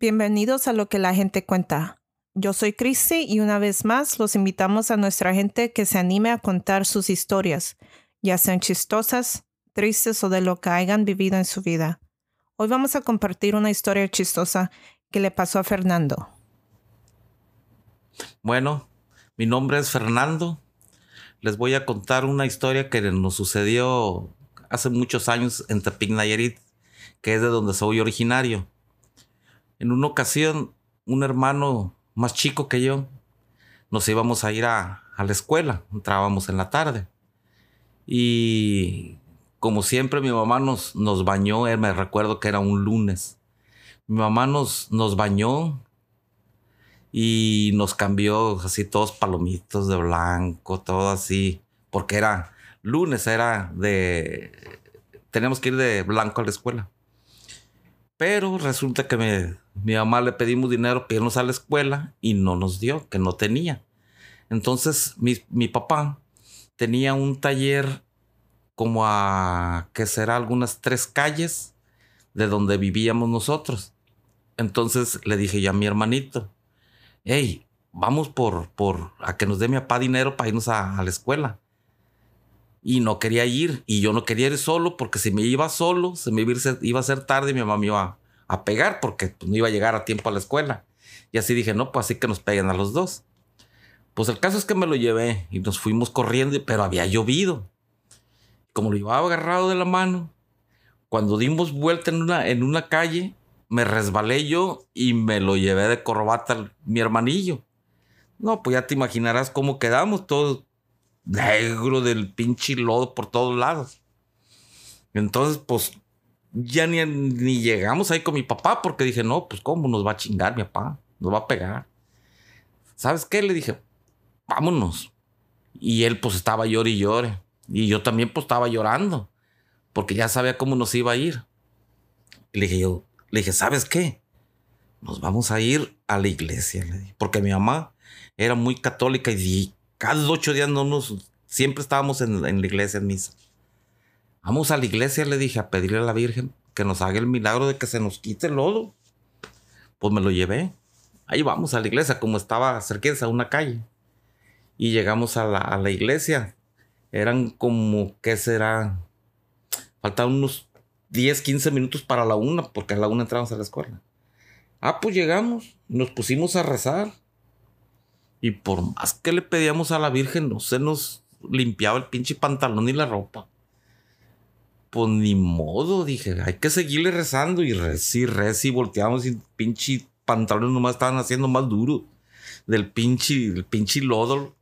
Bienvenidos a lo que la gente cuenta. Yo soy Cristi y una vez más los invitamos a nuestra gente que se anime a contar sus historias, ya sean chistosas, tristes o de lo que hayan vivido en su vida. Hoy vamos a compartir una historia chistosa que le pasó a Fernando. Bueno, mi nombre es Fernando. Les voy a contar una historia que nos sucedió hace muchos años en Tepic Nayarit, que es de donde soy originario. En una ocasión, un hermano más chico que yo, nos íbamos a ir a, la escuela, entrábamos en la tarde. Y como siempre, mi mamá nos, bañó, eh, me recuerdo que era un lunes. Mi mamá nos, nos bañó y nos cambió así todos palomitos de blanco, todo así, porque era lunes, era de... Tenemos que ir de blanco a la escuela. Pero resulta que mi mamá le pedimos dinero para irnos a la escuela y no nos dio, que no tenía. Entonces mi, papá tenía un taller como a, que será algunas tres calles de donde vivíamos nosotros. Entonces le dije yo a mi hermanito, hey, vamos por, por, a que nos dé mi papá dinero para irnos a la escuela y no quería ir y yo no quería ir solo porque si me iba solo se me iba a ser tarde y mi mamá me iba a pegar porque pues, no iba a llegar a tiempo a la escuela. Y así dije, no, pues así que nos peguen a los dos. Pues el caso es que me lo llevé y nos fuimos corriendo, pero había llovido. Como lo llevaba agarrado de la mano, cuando dimos vuelta en una, en una calle, me resbalé yo y me lo llevé de corbata mi hermanillo. No, pues ya te imaginarás cómo quedamos todos negro del pinche lodo por todos lados. Entonces, pues ya ni, ni llegamos ahí con mi papá porque dije, no, pues cómo nos va a chingar mi papá, nos va a pegar. ¿Sabes qué? Le dije, vámonos. Y él pues estaba llore y llore. Y yo también pues estaba llorando porque ya sabía cómo nos iba a ir. le dije yo, le dije, ¿sabes qué? Nos vamos a ir a la iglesia, porque mi mamá era muy católica y cada ocho días no nos, siempre estábamos en, la iglesia, en misa. Vamos a la iglesia, le dije, a pedirle a la Virgen que nos haga el milagro de que se nos quite el lodo. Pues me lo llevé. Ahí vamos a la iglesia, como estaba cerca a una calle. Y llegamos a la, a la iglesia. Eran como, ¿qué será? Faltaban unos 10, 15 minutos para la una, porque a la una entramos a la escuela. Ah, pues llegamos, nos pusimos a rezar. Y por más que le pedíamos a la Virgen, no se nos limpiaba el pinche pantalón ni la ropa. Pues ni modo, dije, hay que seguirle rezando y reci, reci, volteamos y pinche pantalones nomás estaban haciendo más duro del pinche, el pinche lodo.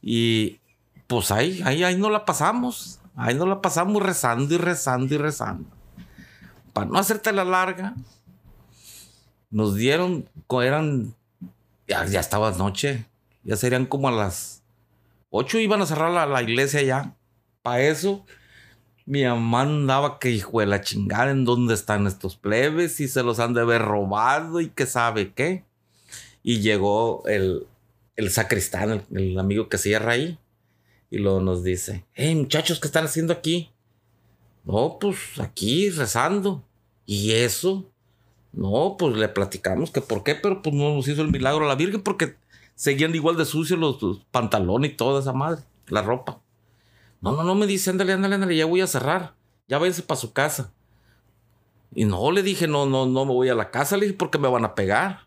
Y pues ahí, ahí, ahí no la pasamos. Ahí no la pasamos rezando y rezando y rezando. Para no hacerte la larga, nos dieron, eran ya, ya estaba noche. Ya serían como a las 8 iban a cerrar la, iglesia ya. Para eso, mi mamá andaba que hijo de la chingada en dónde están estos plebes y se los han de haber robado y que sabe qué. Y llegó el, el sacristán, el, amigo que cierra ahí. Y luego nos dice, hey muchachos, ¿qué están haciendo aquí? No, pues aquí rezando. ¿Y eso? No, pues le platicamos que por qué, pero pues no nos hizo el milagro a la Virgen porque seguían igual de sucios los, pantalones y toda esa madre, la ropa. No, no, no, me dice, ándale, ándale, ándale, ya voy a cerrar. Ya váyanse para su casa. Y no, le dije, no, no, no me voy a la casa, le dije, porque me van a pegar.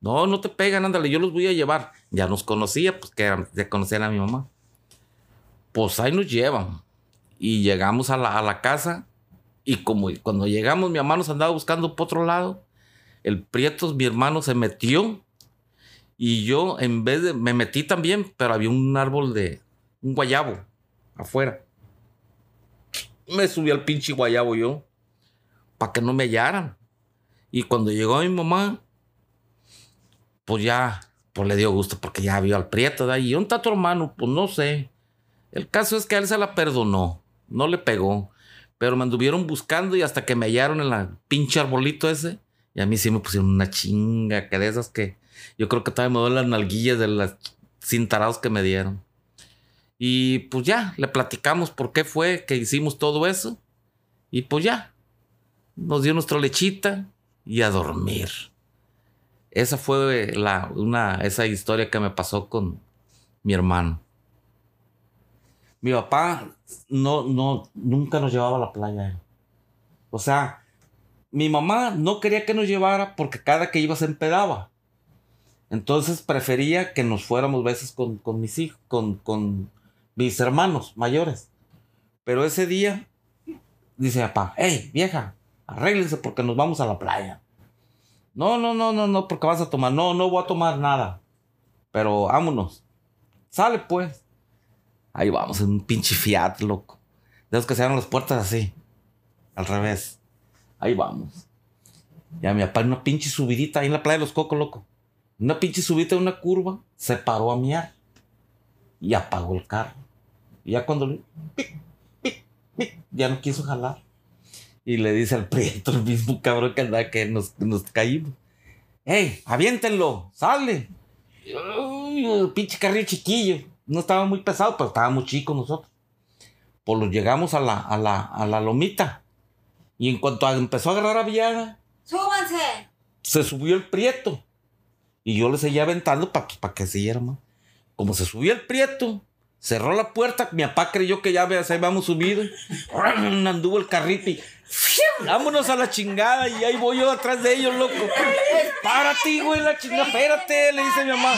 No, no te pegan, ándale, yo los voy a llevar. Ya nos conocía, pues que ya conocían a mi mamá. Pues ahí nos llevan. Y llegamos a la casa y como cuando llegamos, mi hermano se andaba buscando por otro lado. El Prietos, mi hermano, se metió. Y yo, en vez de. Me metí también, pero había un árbol de. Un guayabo afuera. Me subí al pinche guayabo yo. Para que no me hallaran. Y cuando llegó mi mamá, pues ya, pues le dio gusto porque ya vio al Prieto. ¿verdad? Y un tato hermano, pues no sé. El caso es que él se la perdonó. No le pegó. Pero me anduvieron buscando y hasta que me hallaron en la pinche arbolito ese. Y a mí sí me pusieron una chinga, que de esas que yo creo que todavía me duelen las nalguillas de las cintarados que me dieron. Y pues ya, le platicamos por qué fue que hicimos todo eso. Y pues ya, nos dio nuestra lechita y a dormir. Esa fue la, una, esa historia que me pasó con mi hermano. Mi papá no, no, nunca nos llevaba a la playa. O sea, mi mamá no quería que nos llevara porque cada que iba se empedaba. Entonces prefería que nos fuéramos veces con, con mis hijos, con, con mis hermanos mayores. Pero ese día, dice papá, hey, vieja, arréglense porque nos vamos a la playa. No, no, no, no, no, porque vas a tomar. No, no voy a tomar nada. Pero vámonos. Sale pues. Ahí vamos, en un pinche Fiat, loco. De los que se abren las puertas así. Al revés. Ahí vamos. Ya mi papá una pinche subidita ahí en la playa de los cocos, loco. Una pinche subidita en una curva. Se paró a miar. Y apagó el carro. Y ya cuando ya no quiso jalar. Y le dice al prieto, el mismo cabrón que anda que nos, nos caímos. ¡Ey, aviéntenlo! ¡Sale! Uy, pinche carrillo chiquillo. No estaba muy pesado, pero estábamos chicos nosotros. Pues lo llegamos a la, a la, a la lomita. Y en cuanto empezó a agarrar a viada, ¡Súbanse! se subió el prieto. Y yo le seguía aventando para que, pa que siguiera más. Como se subió el prieto, cerró la puerta. Mi papá creyó que ya se habíamos subido. Anduvo el carrito y vámonos a la chingada. Y ahí voy yo atrás de ellos, loco. Párate, güey, la chingada. Espérate, le dice mi mamá.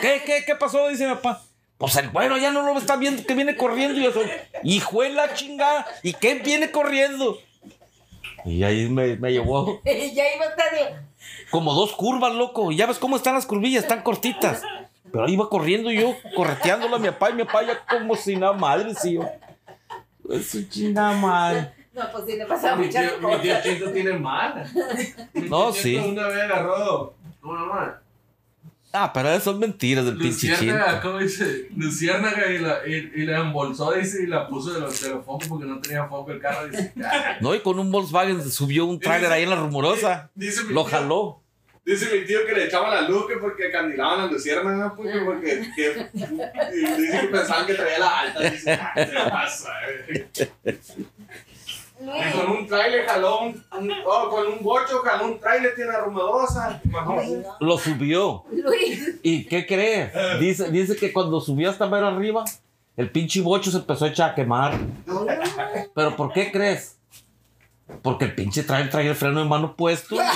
¿Qué, qué, qué pasó? Dice mi papá. Pues el bueno ya no lo está viendo que viene corriendo. Y yo soy, hijo de la chingada. ¿Y qué viene corriendo? Y ahí me, me llevó ya iba a estar. como dos curvas, loco. Y ya ves cómo están las curvillas, están cortitas. Pero ahí iba corriendo yo, correteándolo a mi papá y mi papá ya como si nada madre, sí. yo. Es su chingada madre. No, pues sí, le pasaba Mi muchas tío, mi tío cosas. Chito tiene mal. No, sí. Una vez agarró. ¿Cómo se llama? Ah, pero esas son mentiras del pinche Luciérnaga. ¿cómo dice? Luciérnaga y la, y, y la embolsó, dice, y la puso de los, de los focos porque no tenía foco el carro. Dice, "Ah". No, y con un Volkswagen subió un trailer ahí en la rumorosa. Dice mi Lo tío- jaló. Dice mi tío que le echaba la luz que porque candilaban a luciérnaga, pues, que porque que, dice que pensaban que traía la alta. Dice, ah, ¿qué le pasa? eh?" Y con un trailer jaló un, un- oh, con un bocho jaló un trailer, tiene. Imagínate. Lo subió. Luis, ¿Y qué crees? Dice, dice que cuando subió hasta ver arriba, el pinche bocho se empezó a echar a quemar. ¿Pero por qué crees? Porque el pinche trailer traía el freno de mano puesto.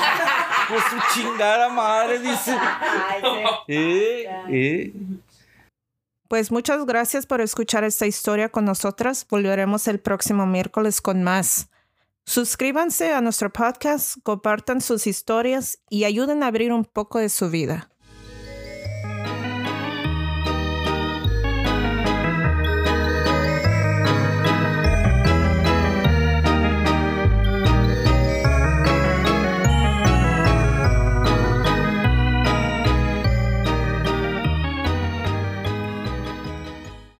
Pues su chingada madre, dice. ay, sí. Eh, eh. Pues muchas gracias por escuchar esta historia con nosotras. Volveremos el próximo miércoles con más. Suscríbanse a nuestro podcast, compartan sus historias y ayuden a abrir un poco de su vida.